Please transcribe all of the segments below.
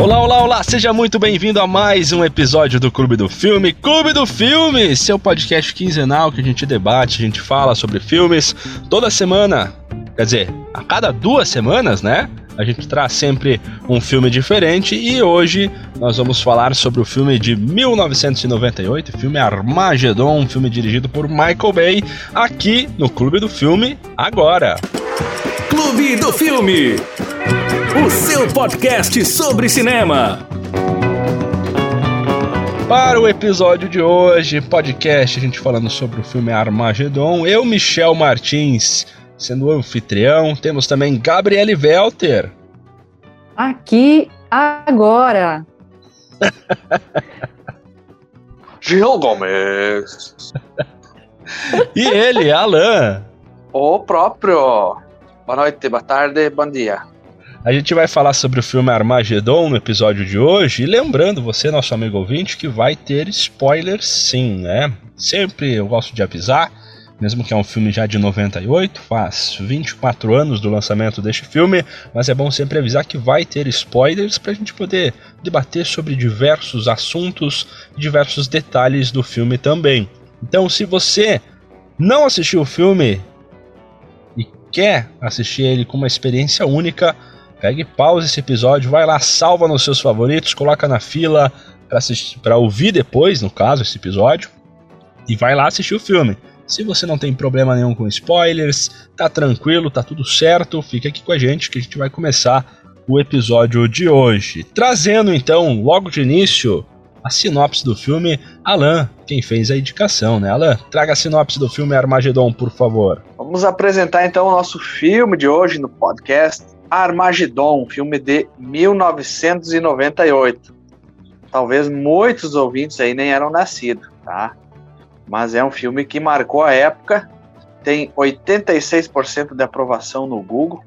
Olá, olá, olá! Seja muito bem-vindo a mais um episódio do Clube do Filme. Clube do Filme, seu podcast quinzenal que a gente debate, a gente fala sobre filmes toda semana. Quer dizer, a cada duas semanas, né? A gente traz sempre um filme diferente e hoje nós vamos falar sobre o filme de 1998, o filme Armageddon, um filme dirigido por Michael Bay, aqui no Clube do Filme agora. Clube do Filme o seu podcast sobre cinema. Para o episódio de hoje, podcast, a gente falando sobre o filme Armageddon, eu, Michel Martins, sendo o anfitrião, temos também Gabriele Welter. Aqui, agora. Gil Gomes. e ele, Alan. O próprio. Boa noite, boa tarde, bom dia. A gente vai falar sobre o filme Armageddon no episódio de hoje. E lembrando você, nosso amigo ouvinte, que vai ter spoilers sim, né? Sempre eu gosto de avisar, mesmo que é um filme já de 98, faz 24 anos do lançamento deste filme, mas é bom sempre avisar que vai ter spoilers para a gente poder debater sobre diversos assuntos, diversos detalhes do filme também. Então, se você não assistiu o filme e quer assistir ele com uma experiência única, Pegue pausa esse episódio, vai lá, salva nos seus favoritos, coloca na fila para ouvir depois, no caso, esse episódio, e vai lá assistir o filme. Se você não tem problema nenhum com spoilers, tá tranquilo, tá tudo certo, fica aqui com a gente que a gente vai começar o episódio de hoje. Trazendo então, logo de início, a sinopse do filme, Alan, quem fez a indicação, né? Alan, traga a sinopse do filme Armagedon, por favor. Vamos apresentar então o nosso filme de hoje no podcast. Armagedon, filme de 1998. Talvez muitos ouvintes aí nem eram nascidos, tá? Mas é um filme que marcou a época, tem 86% de aprovação no Google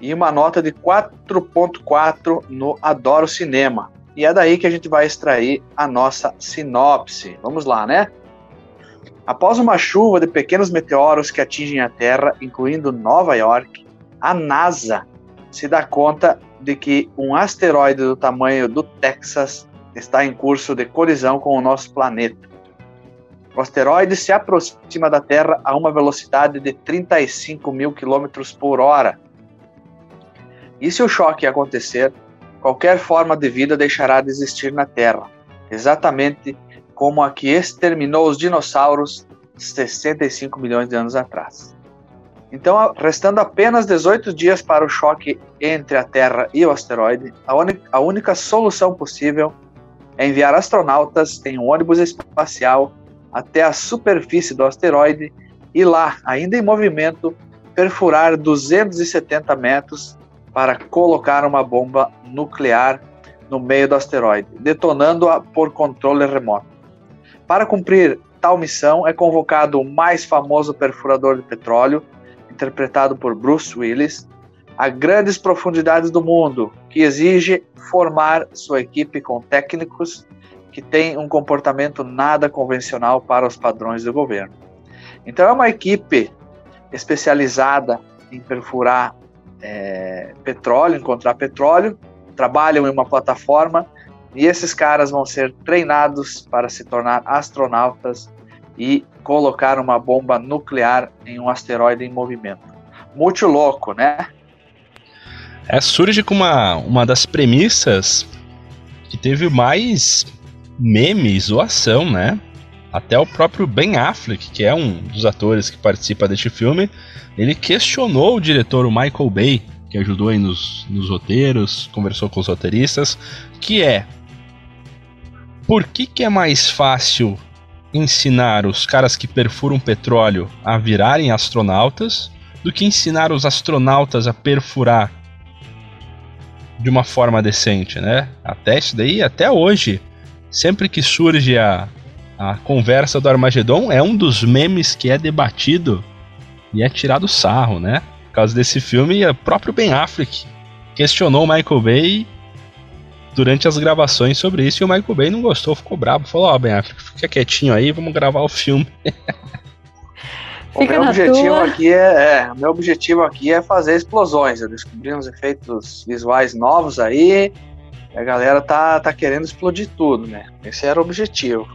e uma nota de 4.4 no Adoro Cinema. E é daí que a gente vai extrair a nossa sinopse. Vamos lá, né? Após uma chuva de pequenos meteoros que atingem a Terra, incluindo Nova York, a NASA se dá conta de que um asteroide do tamanho do Texas está em curso de colisão com o nosso planeta. O asteroide se aproxima da Terra a uma velocidade de 35 mil quilômetros por hora. E se o choque acontecer, qualquer forma de vida deixará de existir na Terra, exatamente como a que exterminou os dinossauros 65 milhões de anos atrás. Então, restando apenas 18 dias para o choque entre a Terra e o asteroide, a, a única solução possível é enviar astronautas em um ônibus espacial até a superfície do asteroide e lá, ainda em movimento, perfurar 270 metros para colocar uma bomba nuclear no meio do asteroide, detonando-a por controle remoto. Para cumprir tal missão, é convocado o mais famoso perfurador de petróleo, interpretado por Bruce Willis, a grandes profundidades do mundo, que exige formar sua equipe com técnicos que têm um comportamento nada convencional para os padrões do governo. Então, é uma equipe especializada em perfurar é, petróleo, encontrar petróleo, trabalham em uma plataforma e esses caras vão ser treinados para se tornar astronautas e colocar uma bomba nuclear em um asteroide em movimento. Muito louco, né? É, surge com uma, uma das premissas que teve mais memes ou ação, né? Até o próprio Ben Affleck, que é um dos atores que participa deste filme, ele questionou o diretor o Michael Bay, que ajudou aí nos, nos roteiros, conversou com os roteiristas, que é por que, que é mais fácil ensinar os caras que perfuram petróleo a virarem astronautas do que ensinar os astronautas a perfurar de uma forma decente, né? Até isso daí, até hoje, sempre que surge a, a conversa do Armagedon, é um dos memes que é debatido e é tirado sarro, né? Por causa desse filme, o próprio Ben Affleck questionou Michael Bay durante as gravações sobre isso e o Michael Bay não gostou, ficou bravo, falou: Ó, oh, Ben Affleck, fica quietinho aí, vamos gravar o filme. o meu objetivo tua. aqui é, é, meu objetivo aqui é fazer explosões. Eu descobri uns efeitos visuais novos aí A galera tá, tá querendo explodir tudo, né? Esse era o objetivo.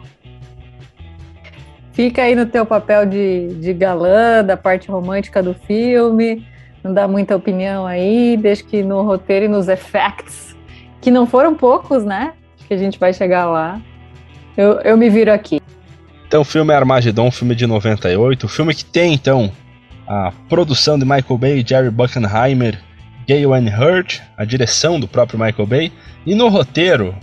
Fica aí no teu papel de, de galã, da parte romântica do filme. Não dá muita opinião aí, desde que no roteiro e nos effects, que não foram poucos, né? Que a gente vai chegar lá. Eu, eu me viro aqui. Então, o filme é Armagedon, filme de 98. O filme que tem, então, a produção de Michael Bay, Jerry Buckenheimer, Galen Hurt, a direção do próprio Michael Bay. E no roteiro,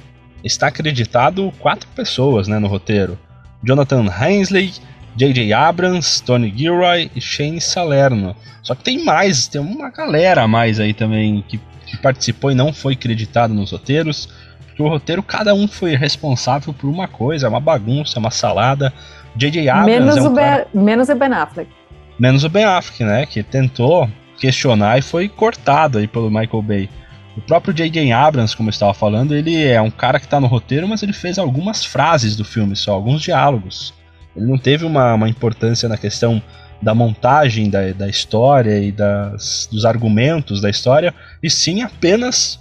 está acreditado quatro pessoas né, no roteiro. Jonathan Hensley, J.J. Abrams, Tony Gilroy e Shane Salerno. Só que tem mais, tem uma galera a mais aí também que, que participou e não foi creditado nos roteiros. Porque o roteiro, cada um foi responsável por uma coisa, é uma bagunça, é uma salada. J.J. Abrams Menos, é um o cara... ben, menos o Ben Affleck. Menos o Ben Affleck, né? Que tentou questionar e foi cortado aí pelo Michael Bay. O próprio J.J. Abrams, como eu estava falando, ele é um cara que está no roteiro, mas ele fez algumas frases do filme só, alguns diálogos. Ele não teve uma, uma importância na questão da montagem da, da história e das, dos argumentos da história, e sim apenas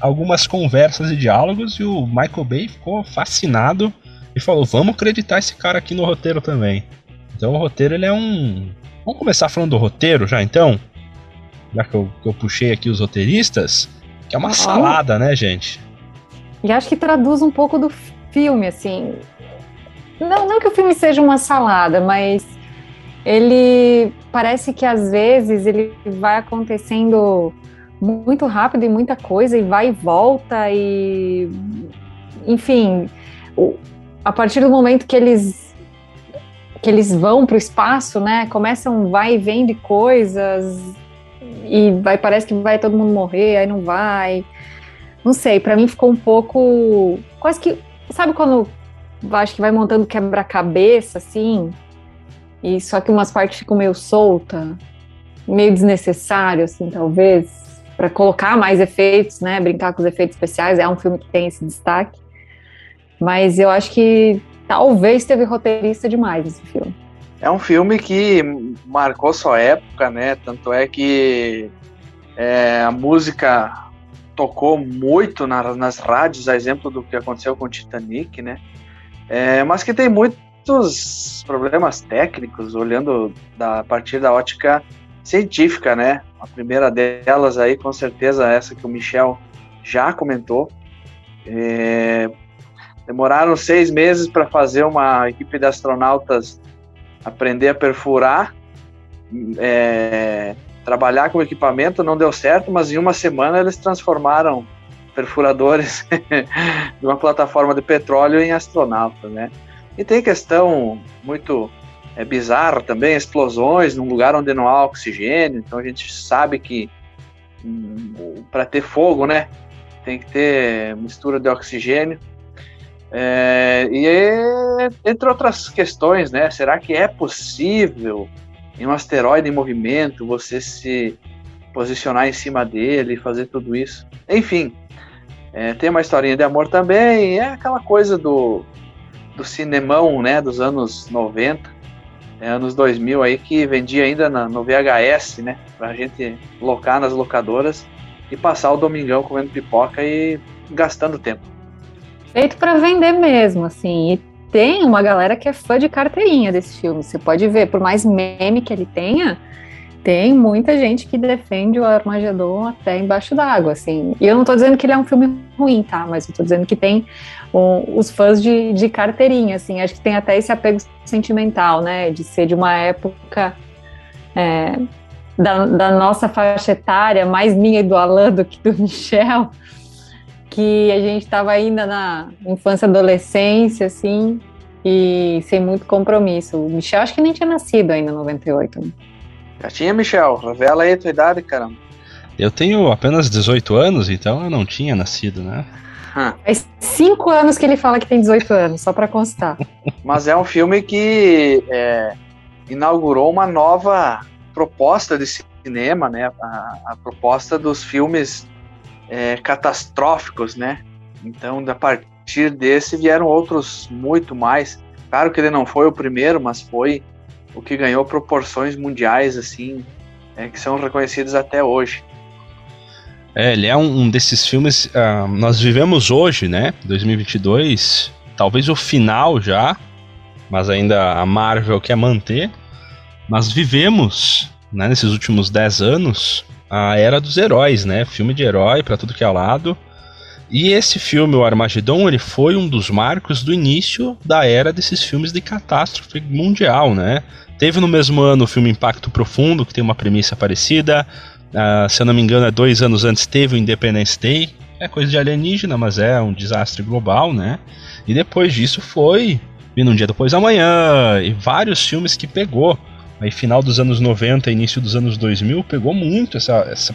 algumas conversas e diálogos, e o Michael Bay ficou fascinado e falou: vamos acreditar esse cara aqui no roteiro também. Então o roteiro ele é um. Vamos começar falando do roteiro já então? Já que eu, que eu puxei aqui os roteiristas, que é uma salada, né, gente? E acho que traduz um pouco do filme, assim. Não, não que o filme seja uma salada, mas ele parece que às vezes ele vai acontecendo muito rápido e muita coisa e vai e volta e enfim, a partir do momento que eles que eles vão para o espaço, né, começam vai e vem de coisas e vai parece que vai todo mundo morrer, aí não vai. Não sei, para mim ficou um pouco quase que sabe quando acho que vai montando quebra-cabeça assim, e só que umas partes ficam meio solta, meio desnecessário assim, talvez para colocar mais efeitos, né? Brincar com os efeitos especiais. É um filme que tem esse destaque. Mas eu acho que talvez teve roteirista demais esse filme. É um filme que marcou sua época, né? Tanto é que é, a música tocou muito na, nas rádios, a exemplo do que aconteceu com o Titanic, né? É, mas que tem muitos problemas técnicos, olhando da, a partir da ótica científica, né? A primeira delas aí, com certeza, essa que o Michel já comentou. É, demoraram seis meses para fazer uma equipe de astronautas aprender a perfurar, é, trabalhar com equipamento, não deu certo, mas em uma semana eles transformaram perfuradores de uma plataforma de petróleo em astronauta, né? E tem questão muito é bizarro também, explosões num lugar onde não há oxigênio, então a gente sabe que hum, para ter fogo, né, tem que ter mistura de oxigênio. É, e entre outras questões, né, será que é possível em um asteroide em movimento você se posicionar em cima dele e fazer tudo isso? Enfim, é, tem uma historinha de amor também, é aquela coisa do, do cinemão, né, dos anos 90, é, anos 2000 aí, que vendia ainda na, no VHS, né? Pra gente locar nas locadoras e passar o domingão comendo pipoca e gastando tempo. Feito para vender mesmo, assim. E tem uma galera que é fã de carteirinha desse filme. Você pode ver, por mais meme que ele tenha, tem muita gente que defende o Armagedon até embaixo d'água, assim. E eu não tô dizendo que ele é um filme ruim, tá? Mas eu tô dizendo que tem um, os fãs de, de carteirinha, assim. Acho que tem até esse apego sentimental, né? De ser de uma época é, da, da, nossa faixa etária, mais minha e do Alan do que do Michel, que a gente estava ainda na infância adolescência, assim, e sem muito compromisso. O Michel acho que nem tinha nascido ainda em 98. Né? Já tinha, Michel. Revela aí a tua idade, caramba. Eu tenho apenas 18 anos, então eu não tinha nascido, né? Faz cinco anos que ele fala que tem 18 anos, só para constar. Mas é um filme que é, inaugurou uma nova proposta de cinema, né? A, a proposta dos filmes é, catastróficos, né? Então, a partir desse vieram outros muito mais. Claro que ele não foi o primeiro, mas foi o que ganhou proporções mundiais, assim, é, que são reconhecidos até hoje. É, ele é um, um desses filmes. Uh, nós vivemos hoje, né? 2022, talvez o final já, mas ainda a Marvel quer manter. Mas vivemos, né, nesses últimos 10 anos, a era dos heróis, né? Filme de herói para tudo que é lado. E esse filme, o Armagedon, ele foi um dos marcos do início da era desses filmes de catástrofe mundial, né? Teve no mesmo ano o filme Impacto Profundo, que tem uma premissa parecida. Uh, se eu não me engano, é dois anos antes teve o Independence Day. É coisa de alienígena, mas é um desastre global, né? E depois disso foi Vindo um Dia Depois da Manhã, e vários filmes que pegou. Aí final dos anos 90, início dos anos 2000, pegou muito essa, essa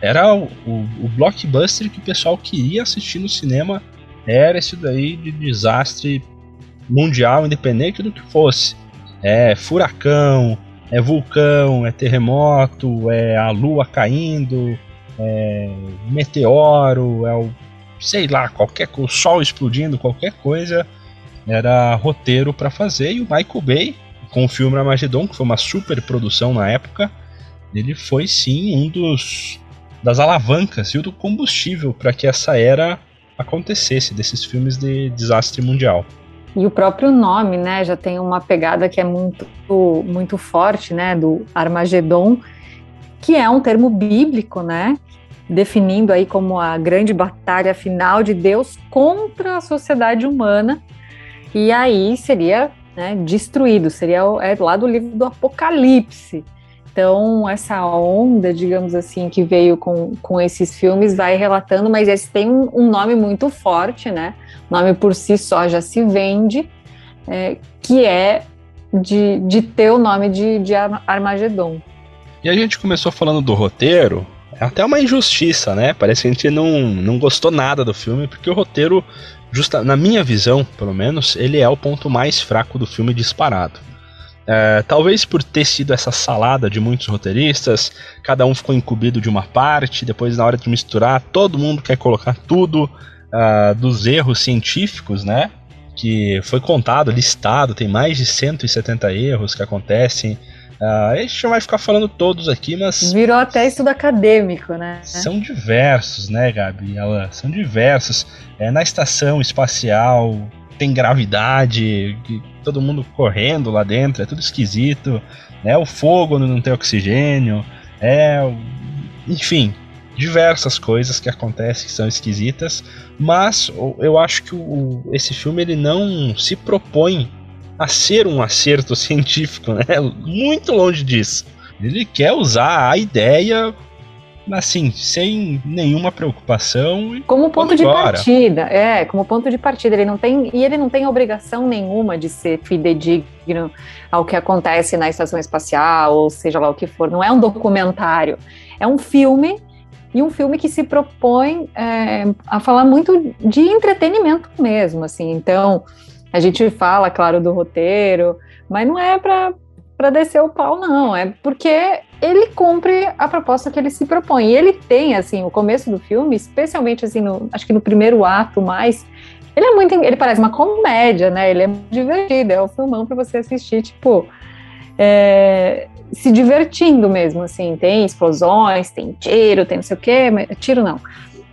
era o, o, o, blockbuster que o pessoal queria assistir no cinema. Era esse daí de desastre mundial, independente do que fosse. É furacão, é vulcão, é terremoto, é a lua caindo, é meteoro, é o sei lá, qualquer o sol explodindo, qualquer coisa era roteiro para fazer e o Michael Bay com o filme Armageddon, que foi uma super produção na época, ele foi sim um dos das alavancas e o do combustível para que essa era acontecesse desses filmes de desastre mundial. E o próprio nome, né, já tem uma pegada que é muito muito forte, né, do Armagedon, que é um termo bíblico, né, definindo aí como a grande batalha final de Deus contra a sociedade humana. E aí seria né, destruído, seria é lá do livro do Apocalipse. Então, essa onda, digamos assim, que veio com, com esses filmes vai relatando, mas esse tem um, nome muito forte, né? O nome por si só já se vende, é, que é de, de ter o nome de, de Armagedon. E a gente começou falando do roteiro, é até uma injustiça, né? Parece que a gente não, não gostou nada do filme, porque o roteiro, justa, na minha visão, pelo menos, ele é o ponto mais fraco do filme disparado. É, talvez por ter sido essa salada de muitos roteiristas, cada um ficou incumbido de uma parte, depois na hora de misturar, todo mundo quer colocar tudo uh, dos erros científicos, né? Que foi contado, listado, tem mais de 170 erros que acontecem. Uh, a gente não vai ficar falando todos aqui, mas. Virou até estudo acadêmico, né? São diversos, né, Gabi? São diversos. É, na estação espacial, tem gravidade, todo mundo correndo lá dentro, é tudo esquisito, né? O fogo não tem oxigênio, é, enfim, diversas coisas que acontecem que são esquisitas, mas eu acho que o, esse filme ele não se propõe a ser um acerto científico, né? Muito longe disso. Ele quer usar a ideia assim, sem nenhuma preocupação. como ponto de partida, é, como ponto de partida. Ele não tem, e ele não tem obrigação nenhuma de ser fidedigno ao que acontece na estação espacial, ou seja lá o que for. Não é um documentário, é um filme. E um filme que se propõe é, a falar muito de entretenimento mesmo, assim. Então, a gente fala, claro, do roteiro, mas não é para descer o pau, não. É porque ele cumpre a proposta que ele se propõe. E ele tem, assim, o começo do filme, especialmente, assim, no, acho que no primeiro ato mais, ele é muito, ele parece uma comédia, né? Ele é divertido, é o um filmão para você assistir, tipo, é, se divertindo mesmo, assim. Tem explosões, tem tiro, tem não sei o quê, mas, tiro não.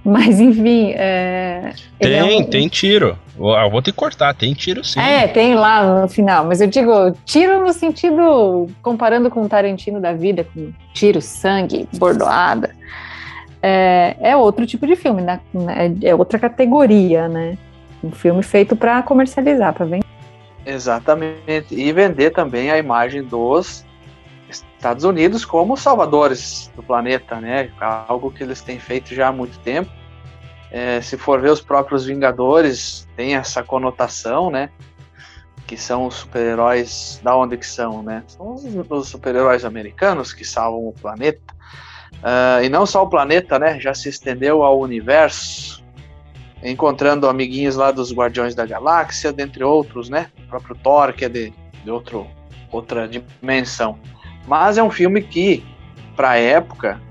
Mas enfim. É, tem, é um... tem tiro. Eu vou te cortar, tem tiro sim. É, tem lá no final. Mas eu digo, tiro no sentido, comparando com o Tarantino da vida, com tiro, sangue, bordoada. É, é outro tipo de filme, né? É outra categoria, né? Um filme feito para comercializar, para vender. Exatamente. E vender também a imagem dos Estados Unidos como salvadores do planeta, né? Algo que eles têm feito já há muito tempo. É, se for ver os próprios Vingadores, tem essa conotação, né? Que são os super-heróis da onde que são, né? São os, super-heróis americanos que salvam o planeta. Uh, e não só o planeta, né? Já se estendeu ao universo, encontrando amiguinhos lá dos Guardiões da Galáxia, dentre outros, né? O próprio Thor, que é de, de outro, outra dimensão. Mas é um filme que, para a época,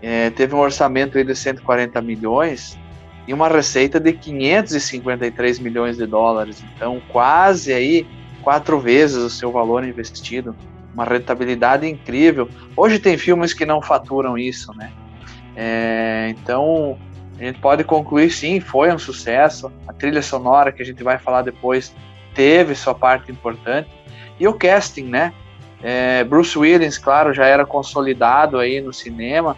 é, teve um orçamento de 140 milhões e uma receita de 553 milhões de dólares. Então, quase aí quatro vezes o seu valor investido. Uma rentabilidade incrível. Hoje tem filmes que não faturam isso, né? É, então, a gente pode concluir sim, foi um sucesso. A trilha sonora que a gente vai falar depois teve sua parte importante. E o casting, né? É, Bruce Willis, claro, já era consolidado aí no cinema,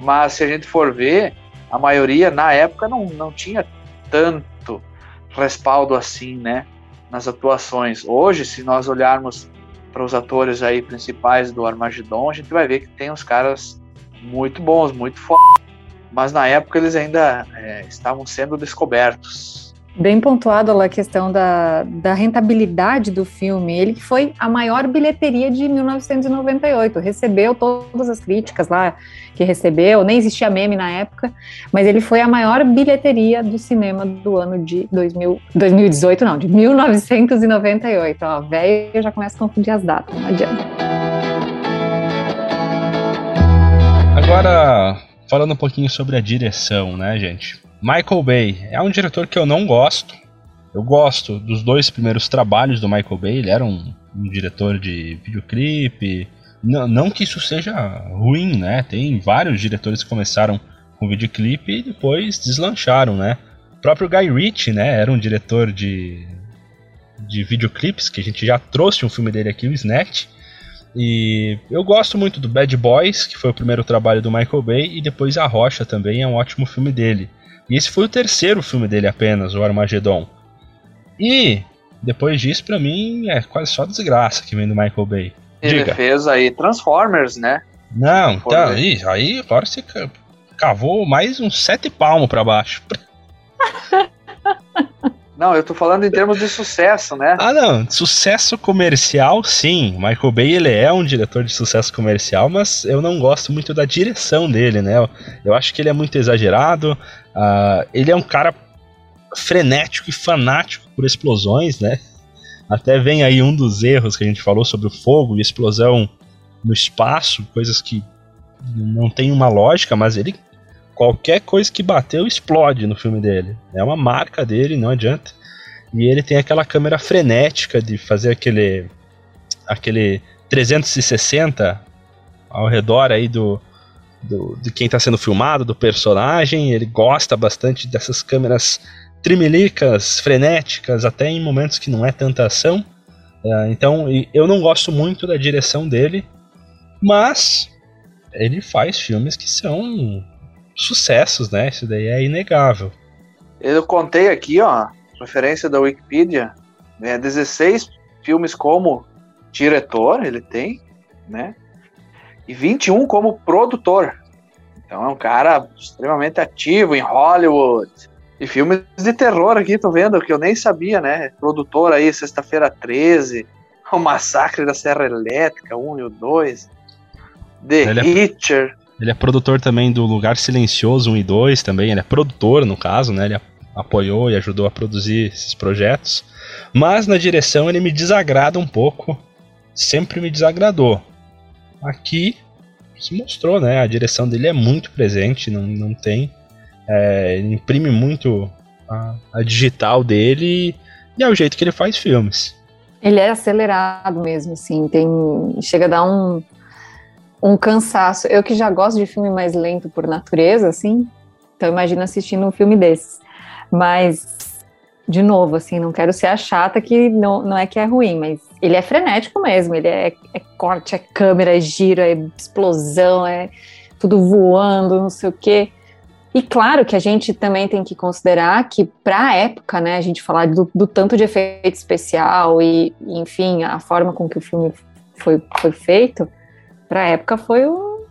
mas se a gente for ver, a maioria na época não, não tinha tanto respaldo assim, né? Nas atuações. Hoje, se nós olharmos para os atores aí principais do Armagedon, a gente vai ver que tem uns caras muito bons, muito fortes. Mas na época eles ainda é, estavam sendo descobertos. Bem pontuado a questão da, da rentabilidade do filme. Ele foi a maior bilheteria de 1998. Recebeu todas as críticas lá que recebeu, nem existia meme na época, mas ele foi a maior bilheteria do cinema do ano de 2000, 2018, não, de 1998. Ó, velho, já começa a confundir as datas, não adianta. Agora, falando um pouquinho sobre a direção, né, gente? Michael Bay é um diretor que eu não gosto. Eu gosto dos dois primeiros trabalhos do Michael Bay. Ele era um, um diretor de videoclipe. Não, não, que isso seja ruim, né? Tem vários diretores que começaram com videoclipe e depois deslancharam, né? O próprio Guy Ritchie, né? Era um diretor de, de videoclipes, que a gente já trouxe um filme dele aqui, o Snatch. E eu gosto muito do Bad Boys, que foi o primeiro trabalho do Michael Bay, e depois A Rocha também é um ótimo filme dele. E esse foi o terceiro filme dele apenas, o Armageddon. E depois disso, para mim, é quase só desgraça que vem do Michael Bay. Ele Diga. fez aí Transformers, né? Não, então, aí, aí agora você cavou mais uns sete palmos para baixo. Não, eu tô falando em termos de sucesso, né? Ah, não, sucesso comercial, sim. Michael Bay, ele é um diretor de sucesso comercial, mas eu não gosto muito da direção dele, né? Eu acho que ele é muito exagerado. Uh, ele é um cara frenético e fanático por explosões, né? Até vem aí um dos erros que a gente falou sobre o fogo e explosão no espaço, coisas que não tem uma lógica, mas ele Qualquer coisa que bateu explode no filme dele. É uma marca dele, não adianta. E ele tem aquela câmera frenética de fazer aquele aquele 360 ao redor aí do, do de quem está sendo filmado, do personagem. Ele gosta bastante dessas câmeras trimelicas, frenéticas, até em momentos que não é tanta ação. Uh, então, eu não gosto muito da direção dele, mas ele faz filmes que são sucessos, né? Isso daí é inegável. Eu contei aqui, ó, referência da Wikipedia, né, 16 filmes como diretor ele tem, né? E 21 como produtor. Então é um cara extremamente ativo em Hollywood. E filmes de terror aqui, tô vendo, que eu nem sabia, né? Produtor aí, Sexta-feira 13, O Massacre da Serra Elétrica, 1 e o 2, The Ele Hitcher. É... Ele é produtor também do Lugar Silencioso 1 e 2 também. Ele é produtor, no caso, né? Ele apoiou e ajudou a produzir esses projetos. Mas na direção ele me desagrada um pouco. Sempre me desagradou. Aqui se mostrou, né? A direção dele é muito presente, não, não tem. É, ele imprime muito a, a digital dele e é o jeito que ele faz filmes. Ele é acelerado mesmo, assim, tem chega a dar um, um cansaço. Eu que já gosto de filme mais lento por natureza, assim, então imagina assistindo um filme desses. Mas, de novo, assim, não quero ser a chata que não, não é que é ruim, mas ele é frenético mesmo. Ele é, é corte, é câmera, é giro, é explosão, é tudo voando, não sei o quê. E claro que a gente também tem que considerar que, para a época, né, a gente falar do, do, tanto de efeito especial e, enfim, a forma com que o filme foi, foi feito, para a época foi o,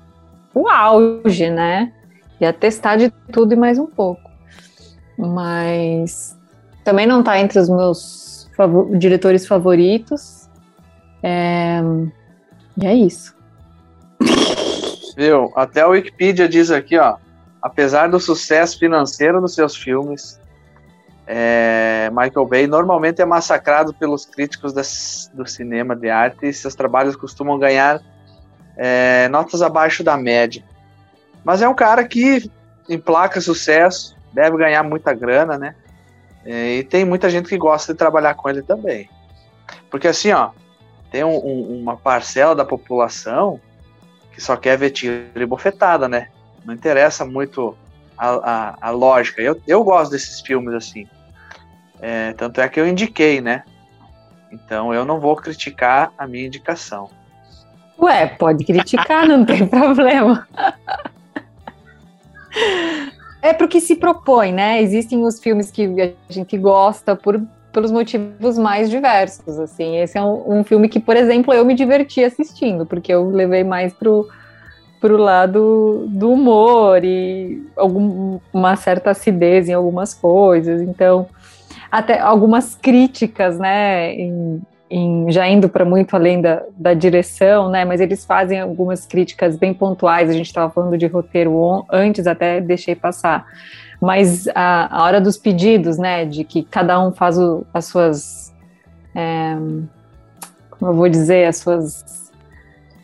o auge, né? Ia testar de tudo e mais um pouco. Mas também não está entre os meus diretores favoritos. É... E é isso. Viu? Até a Wikipedia diz aqui, ó. Apesar do sucesso financeiro dos seus filmes, é, Michael Bay normalmente é massacrado pelos críticos das, do cinema de arte e seus trabalhos costumam ganhar é, notas abaixo da média. Mas é um cara que emplaca sucesso, deve ganhar muita grana, né? É, e tem muita gente que gosta de trabalhar com ele também. Porque assim, ó, tem um, um, uma parcela da população que só quer ver tiro e bofetada, né? não interessa muito a, a, a lógica. Eu, eu gosto desses filmes assim. É, tanto é que eu indiquei, né? Então eu não vou criticar a minha indicação. Ué, pode criticar, não tem problema. É porque se propõe, né? Existem os filmes que a gente gosta por, pelos motivos mais diversos, assim. Esse é um, um filme que, por exemplo, eu me diverti assistindo, porque eu levei mais pro, pro lado do humor e algum, uma certa acidez em algumas coisas. Então, até algumas críticas, né, em, em, já indo para muito além da, da, direção, né? Mas eles fazem algumas críticas bem pontuais. A gente estava falando de roteiro on, antes, até deixei passar. Mas a, a, hora dos pedidos, né? De que cada um faz o, as suas. É, como eu vou dizer, as suas.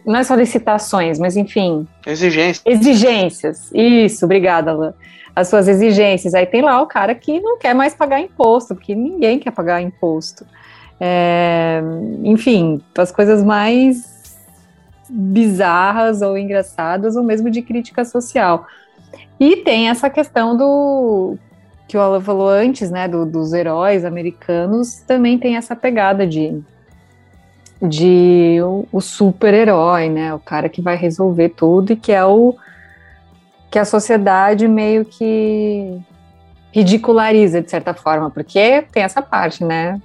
Não é solicitações, mas enfim. Exigências. Exigências. Isso, obrigada, Alain as suas exigências. Aí tem lá o cara que não quer mais pagar imposto, porque ninguém quer pagar imposto. É, enfim, as coisas mais bizarras ou engraçadas, ou mesmo de crítica social. E tem essa questão do que o Alan falou antes, né, do, dos heróis americanos, também tem essa pegada de de o, o super-herói, né, o cara que vai resolver tudo e que é o que a sociedade meio que ridiculariza de certa forma, porque tem essa parte, né,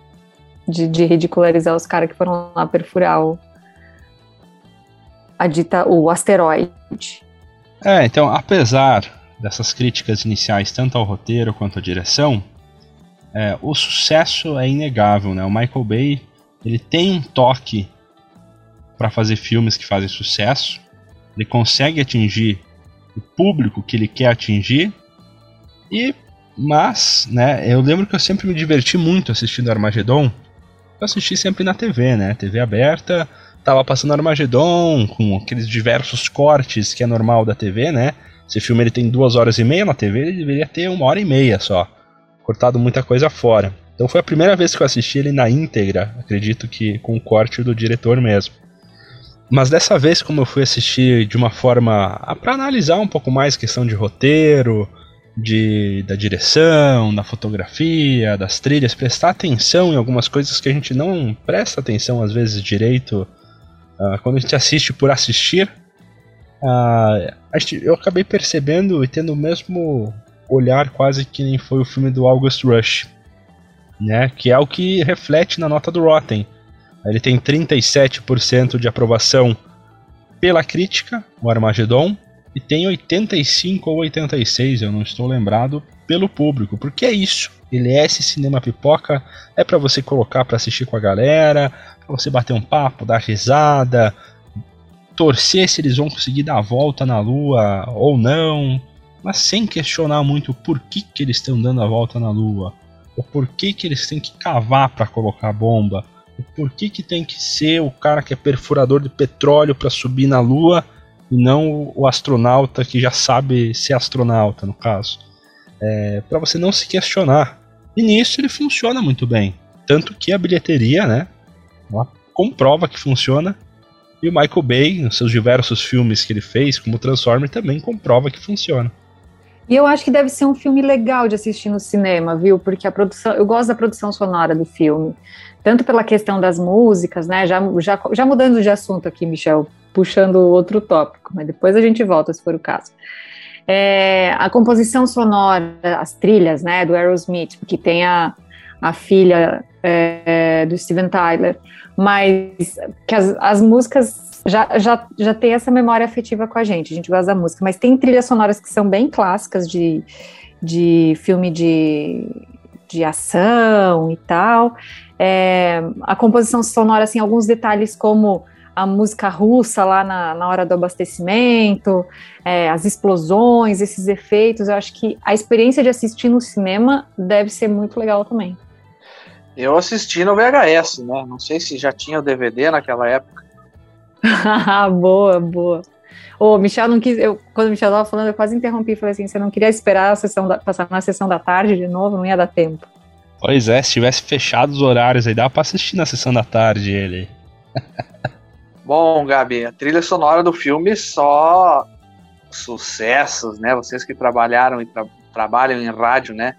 de, de ridicularizar os caras que foram lá perfurar o, a dita, o asteroide. É, então, apesar dessas críticas iniciais, tanto ao roteiro quanto à direção, é, o sucesso é inegável, né? O Michael Bay, ele tem um toque para fazer filmes que fazem sucesso, ele consegue atingir o público que ele quer atingir, e mas, né, eu lembro que eu sempre me diverti muito assistindo Armagedon, eu assisti sempre na TV, né? TV aberta, tava passando Armagedon, com aqueles diversos cortes que é normal da TV, né? Esse filme ele tem duas horas e meia na TV, ele deveria ter uma hora e meia só. Cortado muita coisa fora. Então foi a primeira vez que eu assisti ele na íntegra, acredito que com o corte do diretor mesmo. Mas dessa vez, como eu fui assistir de uma forma para analisar um pouco mais questão de roteiro, de, da direção, da fotografia, das trilhas, prestar atenção em algumas coisas que a gente não presta atenção às vezes direito uh, quando a gente assiste por assistir. Uh, eu acabei percebendo e tendo o mesmo olhar quase que nem foi o filme do August Rush, né? Que é o que reflete na nota do Rotten. Ele tem 37% de aprovação pela crítica, o Armageddon, e tem 85 ou 86, eu não estou lembrado, pelo público, porque é isso. Ele é esse cinema pipoca, é para você colocar para assistir com a galera, para você bater um papo, dar risada, torcer se eles vão conseguir dar a volta na lua ou não, mas sem questionar muito por que, que eles estão dando a volta na lua, ou por que, que eles têm que cavar para colocar a bomba, ou por que, que tem que ser o cara que é perfurador de petróleo para subir na lua e não o astronauta que já sabe ser astronauta, no caso. É, para você não se questionar. E nisso ele funciona muito bem. Tanto que a bilheteria, né, ela comprova que funciona. E o Michael Bay, nos seus diversos filmes que ele fez, como Transformer, também comprova que funciona. E eu acho que deve ser um filme legal de assistir no cinema, viu? Porque a produção, eu gosto da produção sonora do filme, tanto pela questão das músicas, né? Já, já, já mudando de assunto aqui, Michel, puxando outro tópico, mas depois a gente volta se for o caso. É, a composição sonora, as trilhas, né, do Aerosmith, que tem a, a filha é, do Steven Tyler, mas que as, as músicas já, já, já tem essa memória afetiva com a gente, a gente gosta da música, mas tem trilhas sonoras que são bem clássicas de, de filme de, de ação e tal. É, a composição sonora, assim, alguns detalhes como a música russa lá na, na hora do abastecimento, é, as explosões, esses efeitos. Eu acho que a experiência de assistir no cinema deve ser muito legal também. Eu assisti no VHS, né? Não sei se já tinha o DVD naquela época. boa, boa. Ô, Michel não quis. Eu, quando o Michel estava falando, eu quase interrompi. Falei assim: você não queria esperar a sessão da, passar na sessão da tarde de novo? Não ia dar tempo. Pois é, se tivesse fechado os horários aí, dava pra assistir na sessão da tarde ele. Bom, Gabi, a trilha sonora do filme só sucessos, né? Vocês que trabalharam e tra trabalham em rádio, né?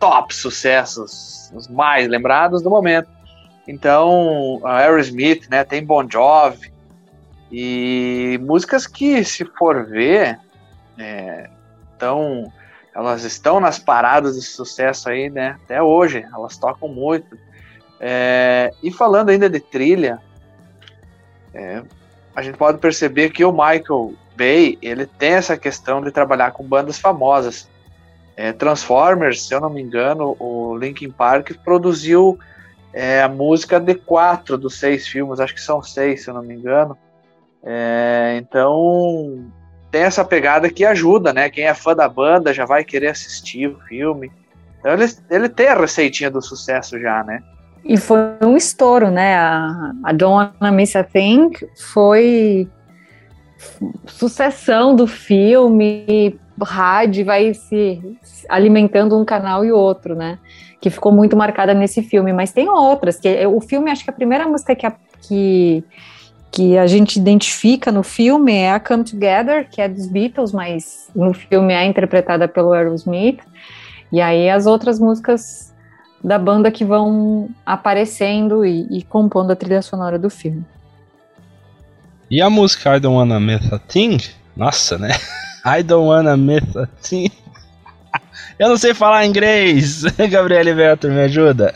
Top sucessos, os mais lembrados do momento. Então, Aerosmith, né? Tem Bon Jovi e músicas que, se for ver, é, então elas estão nas paradas de sucesso aí, né? Até hoje, elas tocam muito. É, e falando ainda de trilha, é, a gente pode perceber que o Michael Bay ele tem essa questão de trabalhar com bandas famosas. É, Transformers, se eu não me engano, o Linkin Park produziu é, a música de quatro dos seis filmes, acho que são seis, se eu não me engano. É, então tem essa pegada que ajuda, né? Quem é fã da banda já vai querer assistir o filme. Então ele, ele tem a receitinha do sucesso já, né? E foi um estouro, né? A, a Don't Wanna Miss a Thing foi sucessão do filme, rádio vai se alimentando um canal e outro, né? Que ficou muito marcada nesse filme, mas tem outras, que o filme, acho que a primeira música que a, que, que a gente identifica no filme é a Come Together, que é dos Beatles, mas no filme é interpretada pelo Aerosmith, e aí as outras músicas da banda que vão aparecendo e, e, compondo a trilha sonora do filme. E a música I Don't Wanna Miss a Thing? Nossa, né? I Don't Wanna Miss a Thing. Eu não sei falar inglês. Gabriele Vettor, me ajuda.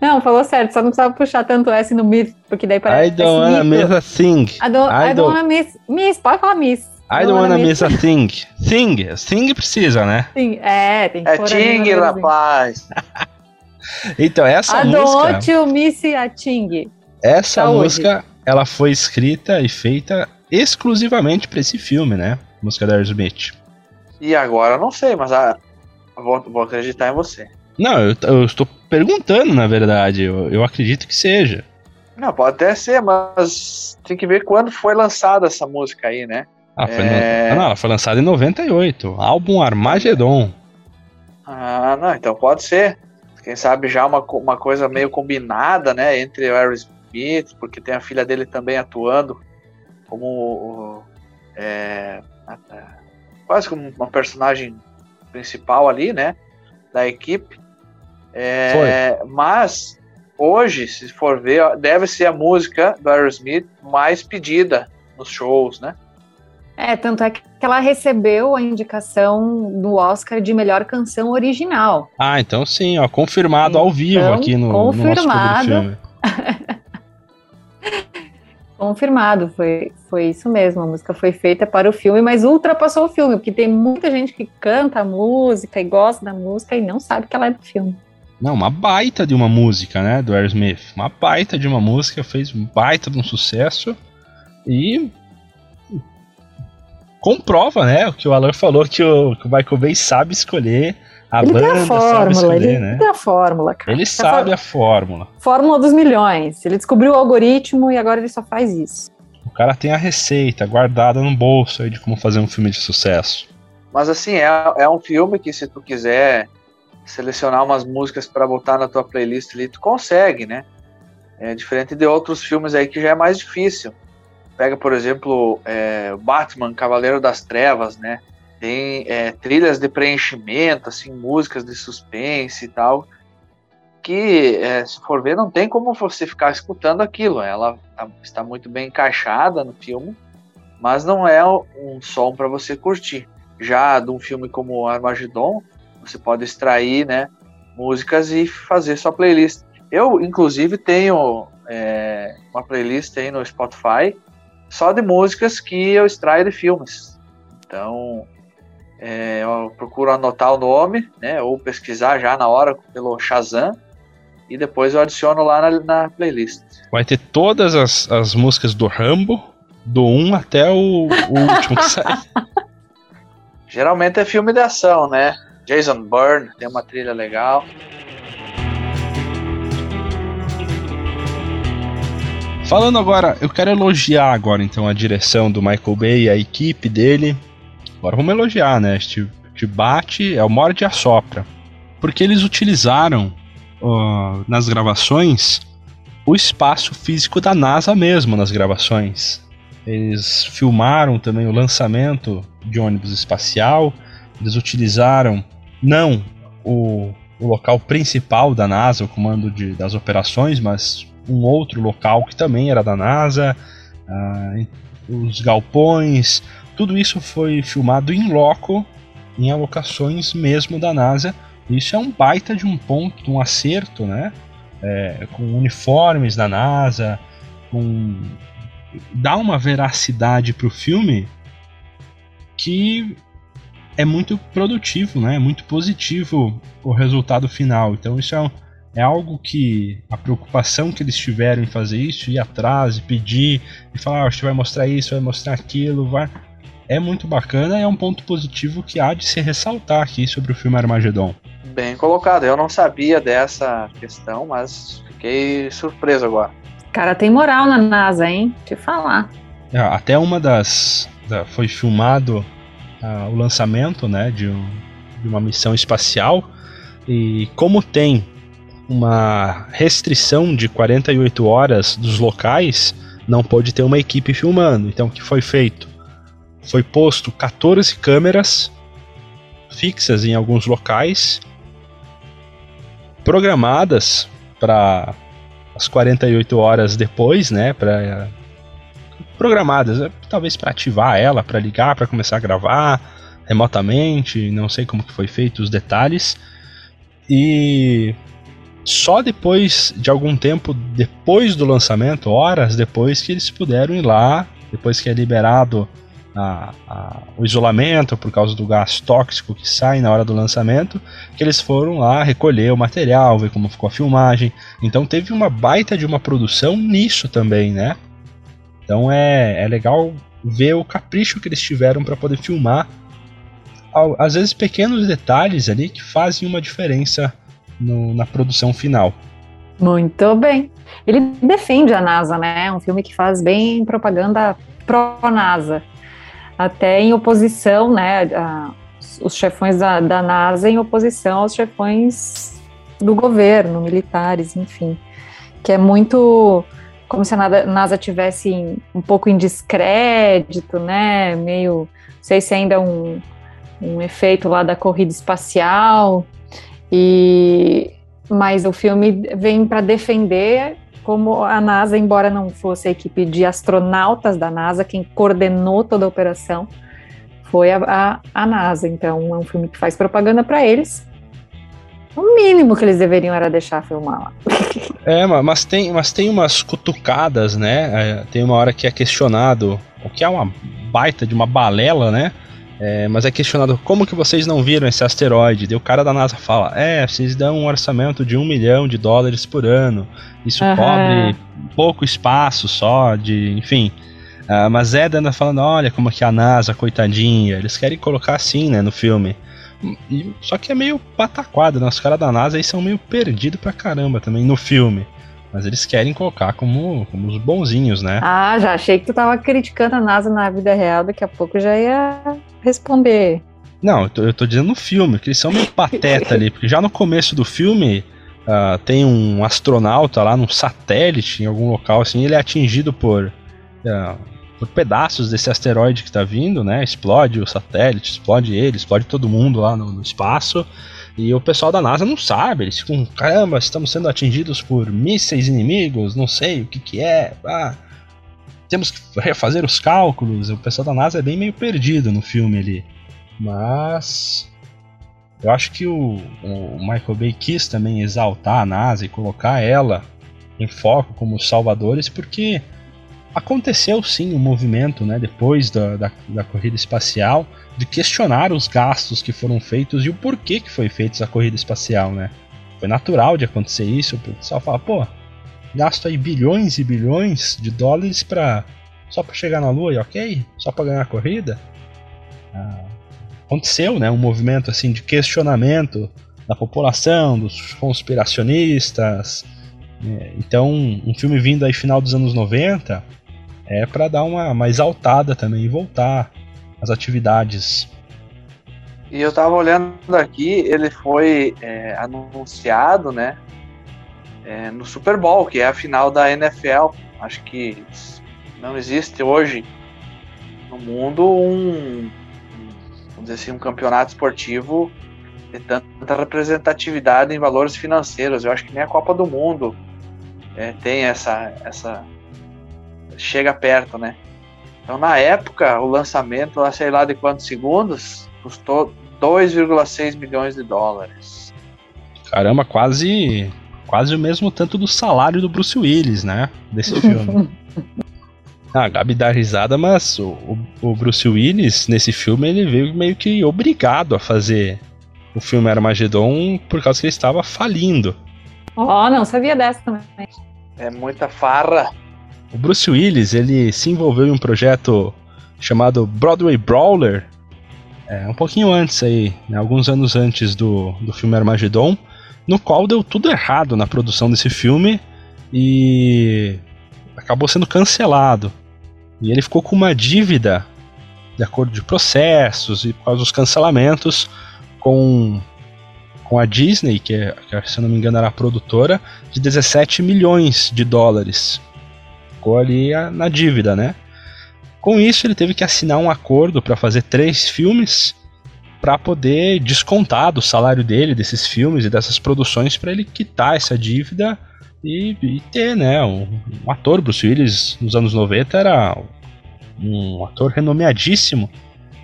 Não, falou certo, só não precisava puxar tanto S no miss, porque daí parece. I don't wanna miss a thing. I don't, I, I don't wanna miss. Miss, pode falar miss. I don't wanna miss a thing. Thing. Thing precisa, né? Thing. É, tem que É ting, rapaz. Então, essa a música. Adonte Missy Ating. Essa Saúde. música, ela foi escrita e feita exclusivamente para esse filme, né? Música da Aerosmith. E agora eu não sei, mas a... vou, vou acreditar em você. Não, eu, eu estou perguntando, na verdade. Eu, eu acredito que seja. Não, pode até ser, mas tem que ver quando foi lançada essa música aí, né? Ah, foi é... no... ah, não, ela foi lançada em 98. Álbum Armageddon. Ah, não, então pode ser quem sabe já uma, uma coisa meio combinada, né, entre o Aerosmith, porque tem a filha dele também atuando como é, quase como uma personagem principal ali, né, da equipe. É, mas hoje, se for ver, deve ser a música do Aerosmith mais pedida nos shows, né? É, tanto é que ela recebeu a indicação do Oscar de melhor canção original. Ah, então sim, ó, confirmado então, ao vivo então, aqui no, confirmado. no nosso confirmado, foi, foi isso mesmo. A música foi feita para o filme, mas ultrapassou o filme, porque tem muita gente que canta a música e gosta da música e não sabe que ela é do filme. Não, uma baita de uma música, né, do Aerosmith. Uma baita de uma música, fez um baita de um sucesso. E comprova, né, o que o Alan falou, que o, que o Michael Bay sabe escolher a ele banda, tem a fórmula, escolher, ele né? tem a fórmula, cara. Ele sabe a, fórmula. Fórmula dos milhões. Ele descobriu o algoritmo e agora ele só faz isso. O cara tem a receita guardada no bolso aí de como fazer um filme de sucesso. Mas assim, é, é um filme que se tu quiser selecionar umas músicas para botar na tua playlist ali, tu consegue, né? É diferente de outros filmes aí que já é mais difícil pega, por exemplo, é, Batman, Cavaleiro das Trevas, né? Tem é, trilhas de preenchimento, assim, músicas de suspense e tal, que, é, se for ver, não tem como você ficar escutando aquilo. Ela tá, está muito bem encaixada no filme, mas não é um som para você curtir. Já de um filme como Armageddon, você pode extrair, né, músicas e fazer sua playlist. Eu, inclusive, tenho é, uma playlist aí no Spotify só de músicas que eu extraio de filmes. Então, é, eu procuro anotar o nome, né, ou pesquisar já na hora pelo Shazam, e depois eu adiciono lá na, na playlist. Vai ter todas as, as músicas do Rambo, do 1 até o, o último que sai. Geralmente é filme de ação, né? Jason Bourne tem uma trilha legal. Falando agora, eu quero elogiar agora então a direção do Michael Bay e a equipe dele. Agora vamos elogiar, né? Este, este bate é o morde e assopra. Porque eles utilizaram uh, nas gravações o espaço físico da NASA mesmo nas gravações. Eles filmaram também o lançamento de ônibus espacial. Eles utilizaram não o, o local principal da NASA, o comando de, das operações, mas um outro local que também era da NASA. Ah, os galpões, tudo isso foi filmado em loco, em alocações mesmo da NASA. Isso é um baita de um ponto, um acerto, né? É, com uniformes da NASA, com dá uma veracidade pro filme que é muito produtivo, né? É muito positivo o resultado final. Então isso é, é algo que a preocupação que eles tiveram em fazer isso, ir atrás, e pedir, e falar, ah, a gente vai mostrar isso, vai mostrar aquilo, vai é muito bacana e é um ponto positivo que há de se ressaltar aqui sobre o filme Armagedon. Bem colocado, eu não sabia dessa questão, mas fiquei surpreso agora. Cara, tem moral na NASA, hein? Te falar. É, até uma das. Da, foi filmado uh, o lançamento né, de, um, de uma missão espacial. E como tem uma restrição de 48 horas dos locais, não pode ter uma equipe filmando. Então o que foi feito? Foi posto 14 câmeras fixas em alguns locais, programadas para as 48 horas depois, né, para programadas, é, talvez para ativar ela, para ligar, para começar a gravar remotamente, não sei como que foi feito os detalhes. E só depois de algum tempo depois do lançamento, horas depois que eles puderam ir lá, depois que é liberado a, a, o isolamento por causa do gás tóxico que sai na hora do lançamento, que eles foram lá recolher o material, ver como ficou a filmagem. Então teve uma baita de uma produção nisso também, né? Então é, é legal ver o capricho que eles tiveram para poder filmar. Às vezes pequenos detalhes ali que fazem uma diferença no, na produção final. Muito bem. Ele defende a NASA, né? É um filme que faz bem propaganda pró-NASA até em oposição, né, a, os chefões da, da, NASA em oposição aos chefões do governo, militares, enfim, que é muito como se a NASA tivesse um pouco em descrédito, né, meio, não sei se ainda um, um efeito lá da corrida espacial, e mas o filme vem para defender como a NASA, embora não fosse a equipe de astronautas da NASA, quem coordenou toda a operação foi a, a, a NASA. Então, é um filme que faz propaganda para eles. O mínimo que eles deveriam era deixar filmar lá. É, mas tem, mas tem umas cutucadas, né? É, tem uma hora que é questionado o que é uma baita de uma balela, né? É, mas é questionado como que vocês não viram esse asteroide. E o cara da NASA fala: É, vocês dão um orçamento de um milhão de dólares por ano. Isso uhum. cobre pouco espaço só, de. enfim. Uh, mas Ed anda falando: olha como que a NASA, coitadinha. Eles querem colocar assim, né, no filme. E, só que é meio pataquado, né? Os caras da NASA aí são meio perdidos pra caramba também no filme. Mas eles querem colocar como, como os bonzinhos, né? Ah, já achei que tu tava criticando a NASA na vida real, daqui a pouco já ia responder. Não, eu tô, eu tô dizendo no filme, que eles são meio pateta ali, porque já no começo do filme uh, tem um astronauta lá num satélite em algum local, assim, ele é atingido por, uh, por pedaços desse asteroide que tá vindo, né? Explode o satélite, explode ele, explode todo mundo lá no, no espaço. E o pessoal da NASA não sabe, eles ficam, caramba, estamos sendo atingidos por mísseis inimigos, não sei o que que é, ah, temos que refazer os cálculos. O pessoal da NASA é bem meio perdido no filme ali. Mas eu acho que o, o Michael Bay quis também exaltar a NASA e colocar ela em foco como salvadores, porque aconteceu sim um movimento, né, depois da, da, da, corrida espacial, de questionar os gastos que foram feitos e o porquê que foi feita essa corrida espacial, né? Foi natural de acontecer isso, o pessoal fala, pô, gasto aí bilhões e bilhões de dólares para só para chegar na Lua e ok? Só para ganhar a corrida? Ah, aconteceu, né, um movimento assim de questionamento da população, dos conspiracionistas. É, então, um filme vindo aí final dos anos 90 é para dar uma, uma exaltada também e voltar às atividades. E eu tava olhando aqui, ele foi é, anunciado, né, é, no Super Bowl, que é a final da NFL. Acho que não existe hoje no mundo um, vamos dizer assim, um campeonato esportivo de tanta representatividade em valores financeiros. Eu acho que nem a Copa do Mundo é, tem essa, essa. chega perto, né? Então, na época, o lançamento, sei lá de quantos segundos, custou 2,6 milhões de dólares. Caramba, quase quase o mesmo tanto do salário do Bruce Willis, né? Desse filme. ah, a Gabi dá risada, mas o, o, Bruce Willis, nesse filme, ele veio meio que obrigado a fazer o filme Armageddon por causa que ele estava falindo. Oh, não sabia dessa também. É muita farra. O Bruce Willis, ele se envolveu em um projeto chamado Broadway Brawler, é, um pouquinho antes aí, né, alguns anos antes do, do filme Armageddon, no qual deu tudo errado na produção desse filme e acabou sendo cancelado. E ele ficou com uma dívida, de acordo de processos e por causa dos cancelamentos, com, com a Disney, que, é, que se eu não me engano era a produtora, de 17 milhões de dólares. Ficou ali na dívida, né? Com isso, ele teve que assinar um acordo para fazer três filmes para poder descontar do salário dele, desses filmes e dessas produções, para ele quitar essa dívida e, e ter, né? Um, um, ator, Bruce Willis, nos anos 90 era um ator renomeadíssimo.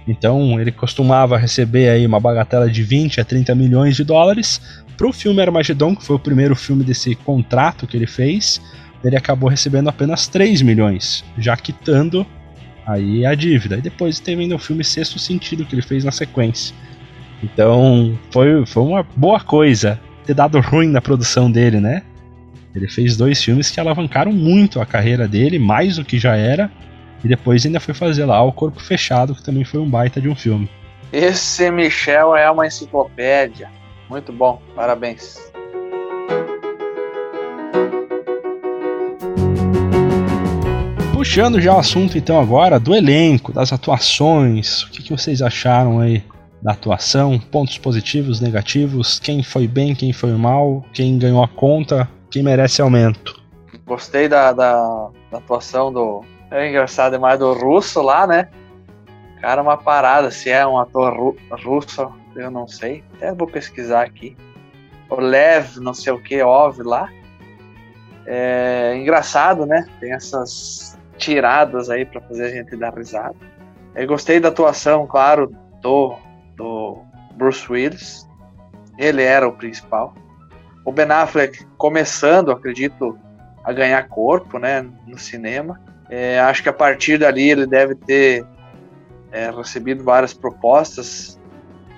Então ele costumava receber aí uma bagatela de 20 a 30 milhões de dólares. Para o filme Armageddon, que foi o primeiro filme desse contrato que ele fez, ele acabou recebendo apenas 3 milhões, já quitando aí a dívida. E depois teve ainda o filme Sexto Sentido que ele fez na sequência. Então foi, foi uma boa coisa ter dado ruim na produção dele, né? Ele fez dois filmes que alavancaram muito a carreira dele, mais do que já era, e depois ainda foi fazer lá O Corpo Fechado, que também foi um baita de um filme. Esse Michel é uma enciclopédia. Muito bom, parabéns. Puxando já o assunto então agora do elenco, das atuações, o que, que vocês acharam aí da atuação, pontos positivos, negativos, quem foi bem, quem foi mal, quem ganhou a conta, quem merece aumento. Gostei da, da, da atuação do. É engraçado demais do russo lá, né? Cara, uma parada, se é um ator ru russo, eu não sei. Até vou pesquisar aqui. O Lev, não sei o que, Ov lá. É engraçado, né? Tem essas tiradas aí para fazer a gente dar risada. Eu gostei da atuação, claro, do, do Bruce Willis. Ele era o principal. O Ben Affleck começando, acredito, a ganhar corpo, né, no cinema. É, acho que a partir dali ele deve ter é, recebido várias propostas,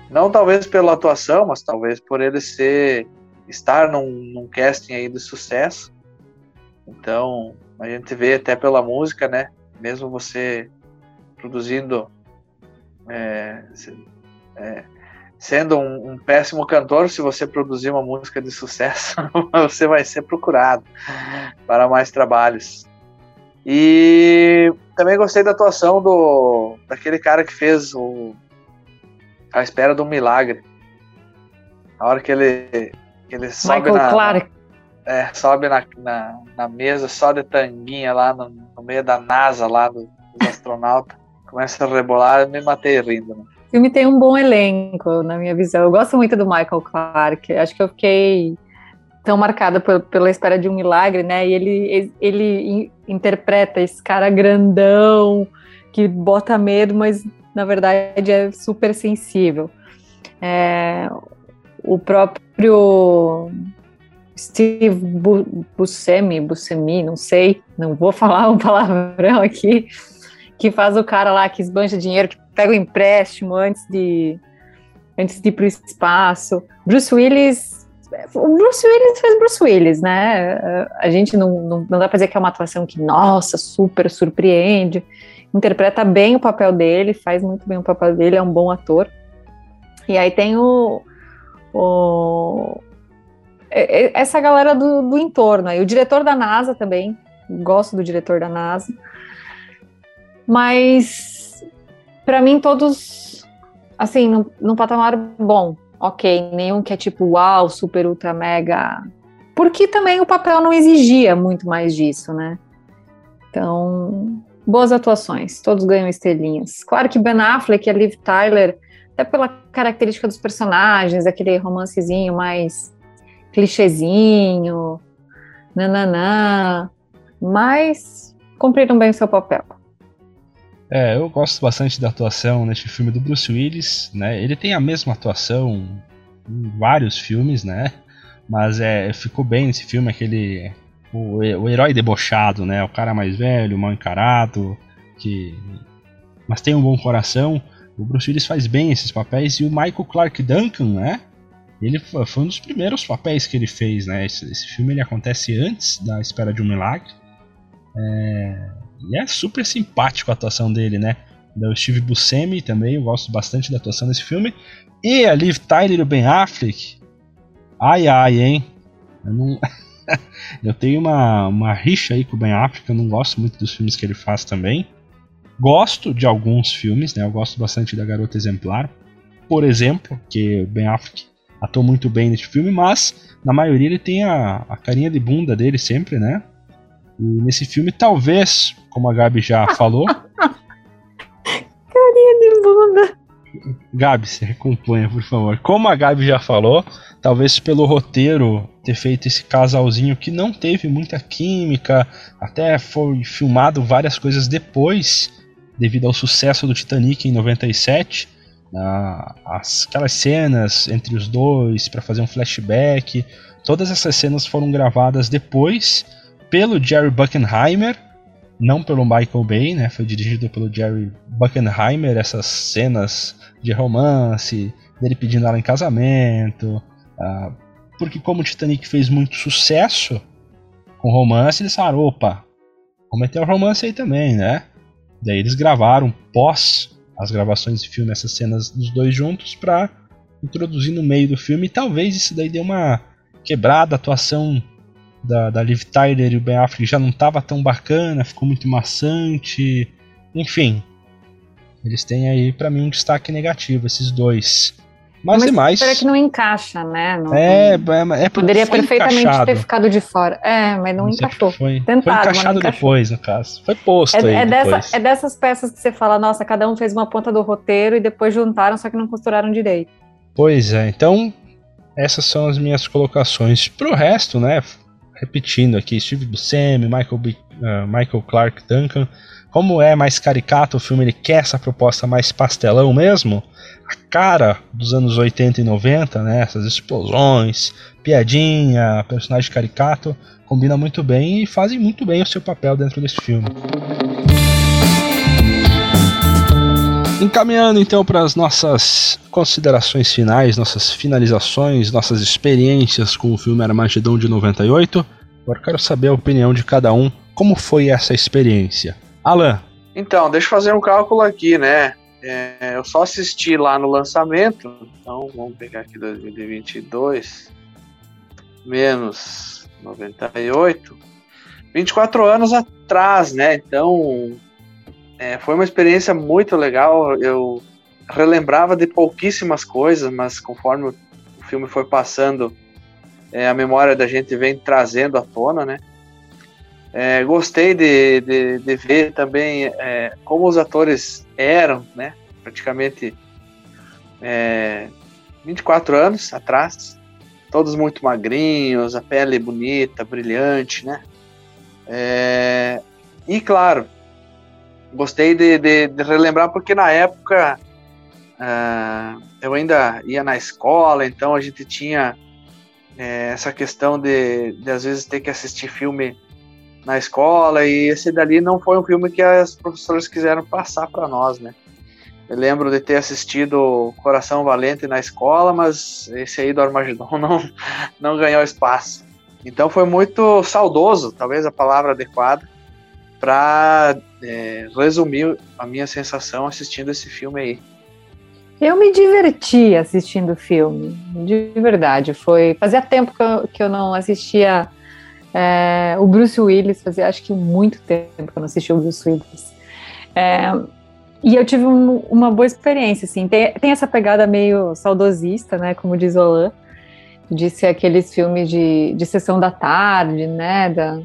não talvez pela atuação, mas talvez por ele ser estar num, num casting aí de sucesso. Então, a gente vê até pela música, né? Mesmo você produzindo, é, é, sendo um, um, péssimo cantor, se você produzir uma música de sucesso, você vai ser procurado para mais trabalhos. E também gostei da atuação do daquele cara que fez o A Espera do Milagre. A hora que ele, que ele sobe Michael na, Clark. É, sobe na, na, na, mesa só de tanguinha lá no, no meio da NASA lá do, dos astronautas. Começa a rebolar, eu me matei rindo. Né? O filme tem um bom elenco, na minha visão. Eu gosto muito do Michael Clark. Acho que eu fiquei tão marcada pela espera de um milagre, né? E ele, ele interpreta esse cara grandão que bota medo, mas na verdade é super sensível. É, o próprio Steve Buscemi, Buscemi, não sei, não vou falar um palavrão aqui, que faz o cara lá que esbanja dinheiro, que pega o empréstimo antes de antes de ir para o espaço. Bruce Willis, o Bruce Willis faz Bruce Willis, né? A gente não, não, não dá para dizer que é uma atuação que, nossa, super surpreende. Interpreta bem o papel dele, faz muito bem o papel dele, é um bom ator. E aí tem o, o essa galera do, do entorno. E o diretor da NASA também, gosto do diretor da NASA. Mas, para mim, todos, assim, num, num patamar bom, ok. Nenhum que é tipo, uau, super, ultra, mega. Porque também o papel não exigia muito mais disso, né? Então, boas atuações, todos ganham estrelinhas. Claro que Ben Affleck e a Liv Tyler, até pela característica dos personagens, aquele romancezinho mais clichêzinho, nananã, mas cumpriram bem o seu papel. É, eu gosto bastante da atuação neste filme do Bruce Willis, né? Ele tem a mesma atuação em vários filmes, né? Mas é, ficou bem nesse filme aquele o, o herói debochado, né? O cara mais velho, mal encarado, que mas tem um bom coração. O Bruce Willis faz bem esses papéis e o Michael Clark Duncan, né? Ele foi um dos primeiros papéis que ele fez, né? Esse, esse filme ele acontece antes da Espera de um Milagre. É, e é super simpático a atuação dele, né? O Steve Buscemi também, eu gosto bastante da atuação desse filme. E a Liv Tyler e o Ben Affleck. Ai ai, hein? Eu, não... eu tenho uma, uma rixa aí com o Ben Affleck, eu não gosto muito dos filmes que ele faz também. Gosto de alguns filmes, né? Eu gosto bastante da Garota Exemplar. Por exemplo, que o Ben Affleck atuou muito bem nesse filme, mas na maioria ele tem a, a carinha de bunda dele sempre, né? E nesse filme, talvez, como a Gabi já falou. carinha de bunda. Gabi, se recomponha, por favor. Como a Gabi já falou, talvez pelo roteiro ter feito esse casalzinho que não teve muita química, até foi filmado várias coisas depois, devido ao sucesso do Titanic em 97. Uh, as, aquelas cenas entre os dois para fazer um flashback, todas essas cenas foram gravadas depois pelo Jerry Buckenheimer, não pelo Michael Bay, né? Foi dirigido pelo Jerry Buckenheimer essas cenas de romance, dele pedindo ela em casamento, uh, porque como o Titanic fez muito sucesso com romance, eles falaram, opa, vamos meter o romance aí também, né? Daí eles gravaram pós as gravações de filme essas cenas dos dois juntos para introduzir no meio do filme e talvez isso daí dê uma quebrada, a atuação da, da Liv Tyler e o Ben Affleck já não estava tão bacana, ficou muito maçante, enfim, eles têm aí para mim um destaque negativo esses dois. Mas, mas demais. Será que não encaixa, né? Não, é, é, é Poderia perfeitamente encaixado. ter ficado de fora. É, mas não, não encaixou. Foi, Tentado, foi encaixado depois, no caso. Foi posto é, aí. É, dessa, é dessas peças que você fala, nossa, cada um fez uma ponta do roteiro e depois juntaram, só que não costuraram direito. Pois é, então essas são as minhas colocações. Pro resto, né? Repetindo aqui, Steve Buscemi, Michael, B, uh, Michael Clark Duncan. Como é mais caricato o filme, ele quer essa proposta mais pastelão mesmo a cara dos anos 80 e 90, né? Essas explosões, piadinha, personagem caricato, combina muito bem e fazem muito bem o seu papel dentro desse filme. Encaminhando então para as nossas considerações finais, nossas finalizações, nossas experiências com o filme Armagedon de 98, agora quero saber a opinião de cada um. Como foi essa experiência? Alan. Então, deixa eu fazer um cálculo aqui, né? É, eu só assisti lá no lançamento, então vamos pegar aqui 2022 menos 98, 24 anos atrás, né? Então é, foi uma experiência muito legal. Eu relembrava de pouquíssimas coisas, mas conforme o filme foi passando, é, a memória da gente vem trazendo à tona, né? É, gostei de, de, de, ver também é, como os atores eram, né? Praticamente é, 24 anos atrás, todos muito magrinhos, a pele bonita, brilhante, né? É, e claro, gostei de, de, de, relembrar porque na época uh, eu ainda ia na escola, então a gente tinha é, essa questão de, de às vezes ter que assistir filme na escola e esse dali não foi um filme que as professoras quiseram passar para nós, né? Eu lembro de ter assistido Coração Valente na escola, mas esse aí do Armagedon não, não ganhou espaço. Então foi muito saudoso, talvez a palavra adequada, para é, resumir a minha sensação assistindo esse filme aí. Eu me diverti assistindo o filme, de verdade. Foi fazia tempo que eu, que eu não assistia é, o Bruce Willis, fazia acho que muito tempo que eu não assisti o Bruce Willis. É, e eu tive um, uma boa experiência, assim. Tem, tem essa pegada meio saudosista, né? Como diz Olan, de ser aqueles filmes de, de sessão da tarde, né? Da,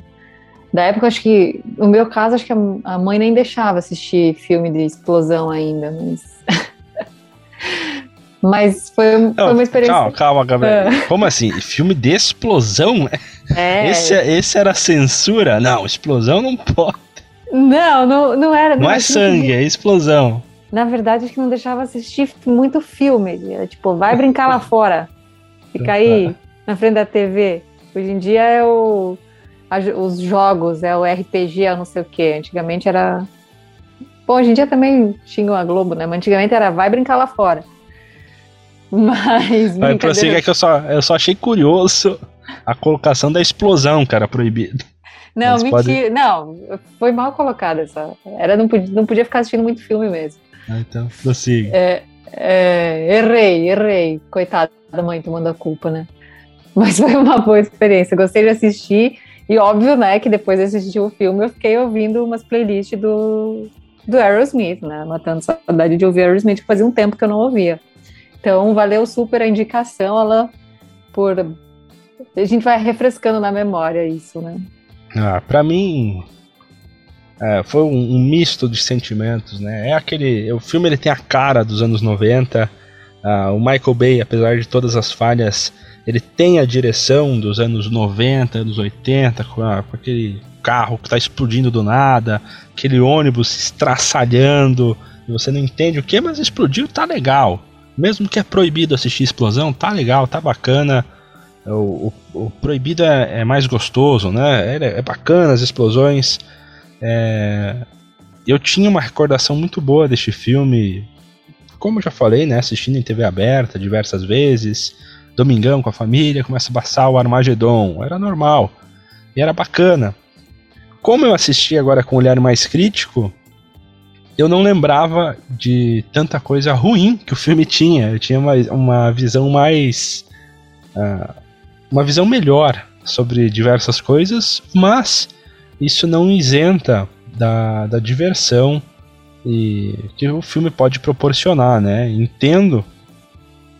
Da época, acho que, no meu caso, acho que a mãe nem deixava assistir filme de explosão ainda, mas. mas foi, Não, foi uma experiência. Calma, calma, Gabriel. É. Como assim? Filme de explosão? É. Esse, esse era censura? Não, explosão não pode. Não, não, não era. Não, não é sangue, é explosão. Na verdade, acho que não deixava assistir muito filme. Era, tipo, vai brincar lá fora. Fica aí na frente da TV. Hoje em dia é o os jogos, é o RPG, é não sei o que. Antigamente era. Bom, hoje em dia também xingam a Globo, né? Mas antigamente era vai brincar lá fora. Mas. Vai prossiga que eu só, eu só achei curioso a colocação da explosão, cara, proibido. Não, Mas mentira. Pode... Não, foi mal colocada essa. Era, não, podia, não podia ficar assistindo muito filme mesmo. Ah, então, prossiga. É, é, errei, errei. Coitada da mãe tomando a culpa, né? Mas foi uma boa experiência. Gostei de assistir. E óbvio, né, que depois de assistir o filme, eu fiquei ouvindo umas playlists do, do Aerosmith, né? Matando saudade de ouvir Aerosmith, que fazia um tempo que eu não ouvia. Então, valeu super a indicação, ela por. A gente vai refrescando na memória isso, né? Ah, pra mim. É, foi um, um, misto de sentimentos, né? É aquele. O filme ele tem a cara dos anos 90. Ah, o Michael Bay, apesar de todas as falhas, ele tem a direção dos anos 90, anos 80, com, a, com aquele carro que está explodindo do nada, aquele ônibus estraçalhando, e você não entende o que, mas explodiu, tá legal. Mesmo que é proibido assistir explosão, tá legal, tá bacana. O, o, o proibido é, é, mais gostoso, né? É, é bacana as explosões. É... Eu tinha uma recordação muito boa deste filme, como eu já falei, né? Assistindo em TV aberta diversas vezes domingão com a família, começa a passar o Armagedon. Era normal. E era bacana. Como eu assisti agora com um olhar mais crítico, eu não lembrava de tanta coisa ruim que o filme tinha. Eu tinha uma, uma visão mais. Uh, uma visão melhor sobre diversas coisas, mas isso não isenta da, da diversão e que o filme pode proporcionar, né? Entendo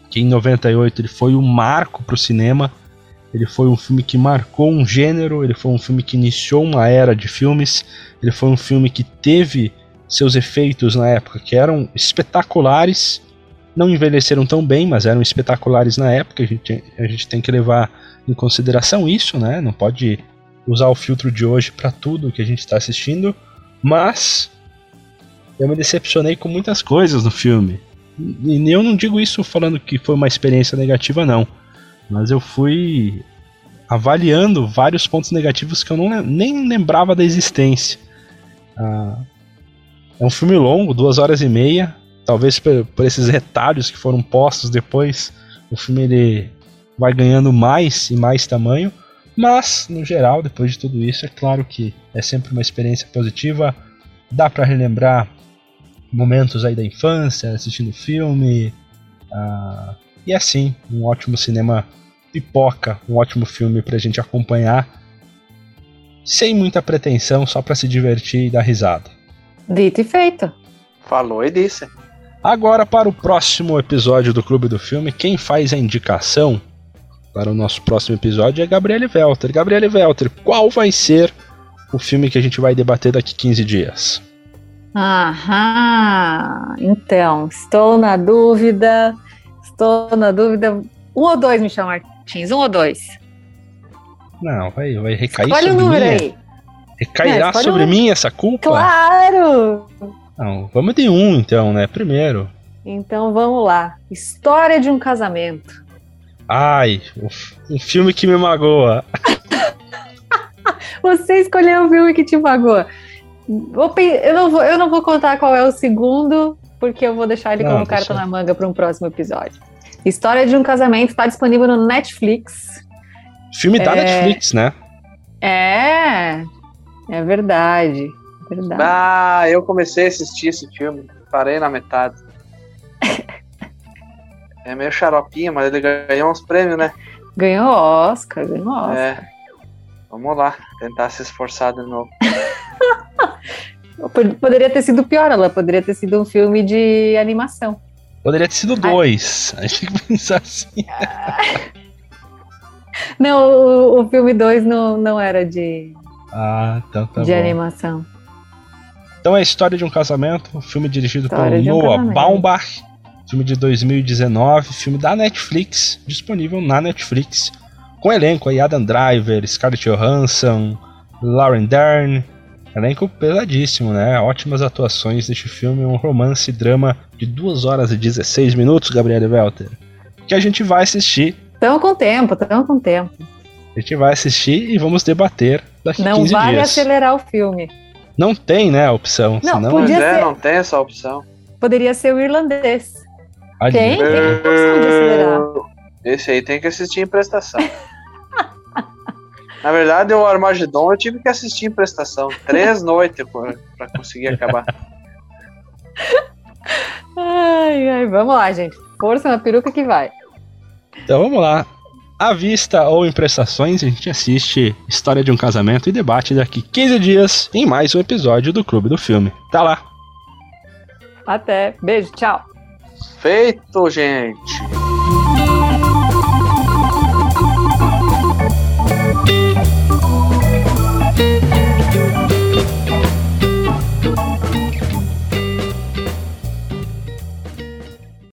que em 98 ele foi um marco para o cinema. Ele foi um filme que marcou um gênero, ele foi um filme que iniciou uma era de filmes, ele foi um filme que teve seus efeitos na época que eram espetaculares, não envelheceram tão bem, mas eram espetaculares na época. A gente, a gente tem que levar em consideração isso, né? Não pode usar o filtro de hoje para tudo que a gente está assistindo, mas eu me decepcionei com muitas coisas no filme. E eu não digo isso falando que foi uma experiência negativa, não. Mas eu fui avaliando vários pontos negativos que eu não, nem lembrava da existência. Ah, é um filme longo, duas horas e meia. Talvez por, por, esses retalhos que foram postos depois, o filme ele vai ganhando mais e mais tamanho. Mas, no geral, depois de tudo isso, é claro que é sempre uma experiência positiva. Dá para relembrar momentos aí da infância, assistindo filme. Uh, e assim, um ótimo cinema pipoca, um ótimo filme pra gente acompanhar. Sem muita pretensão, só para se divertir e dar risada. Dito e feito. Falou e disse. Agora para o próximo episódio do Clube do Filme, quem faz a indicação para o nosso próximo episódio é Gabriele Welter. Gabriele Welter, qual vai ser o filme que a gente vai debater daqui 15 dias? Aham, então, estou na dúvida, estou na dúvida. Um ou dois, Michel Martins, um ou dois? Não, vai, vai recair Escolhe sobre o número mim. aí. Recairá sobre um... mim essa culpa? Claro! Não, vamos de um então, né? Primeiro. Então vamos lá. História de um casamento. Ai, um filme que me magoa. Você escolheu o filme que te magoa. Eu não, vou, eu não vou contar qual é o segundo, porque eu vou deixar ele não, como carta na manga para um próximo episódio. História de um casamento está disponível no Netflix. Filme da é... Netflix, né? É, é verdade, verdade. Ah, eu comecei a assistir esse filme, parei na metade. é meio xaropinho, mas ele ganhou uns prêmios, né? Ganhou Oscar, ganhou Oscar. É. Vamos lá, tentar se esforçar de novo. Poderia ter sido pior, ela poderia ter sido um filme de animação. Poderia ter sido dois. A gente tem que pensar assim. Não, o, o filme 2 não, não era de. Ah, então tá de bom. animação. Então é a história de um casamento, um filme dirigido História por um Noah casamento. Baumbach, filme de 2019, filme da Netflix, disponível na Netflix, com elenco aí Adam Driver, Scarlett Johansson, Lauren Dern, elenco pesadíssimo, né? Ótimas atuações deste filme, um romance drama de 2 horas e 16 minutos, Gabriele Welter, que a gente vai assistir, Estão com tempo, estão com tempo. a gente vai assistir e vamos debater daqui Não 15 vale dias. acelerar o filme. Não tem, né, a opção, Não, senão podia- Pois é, ser- não tem essa opção. Poderia ser o irlandês. Ali. Tem? Tem a opção de acelerar. Esse aí tem que assistir em prestação. Na verdade, o Armagedon eu tive que assistir em prestação. Três noites pra pra conseguir acabar. Ai, ai, vamos lá, gente. Força na peruca que vai. Então vamos lá. À vista ou em prestações, a gente assiste História de um Casamento e debate daqui 15 dias em mais um episódio do Clube do Filme. Tá lá. Até. Beijo, tchau. Feito, gente!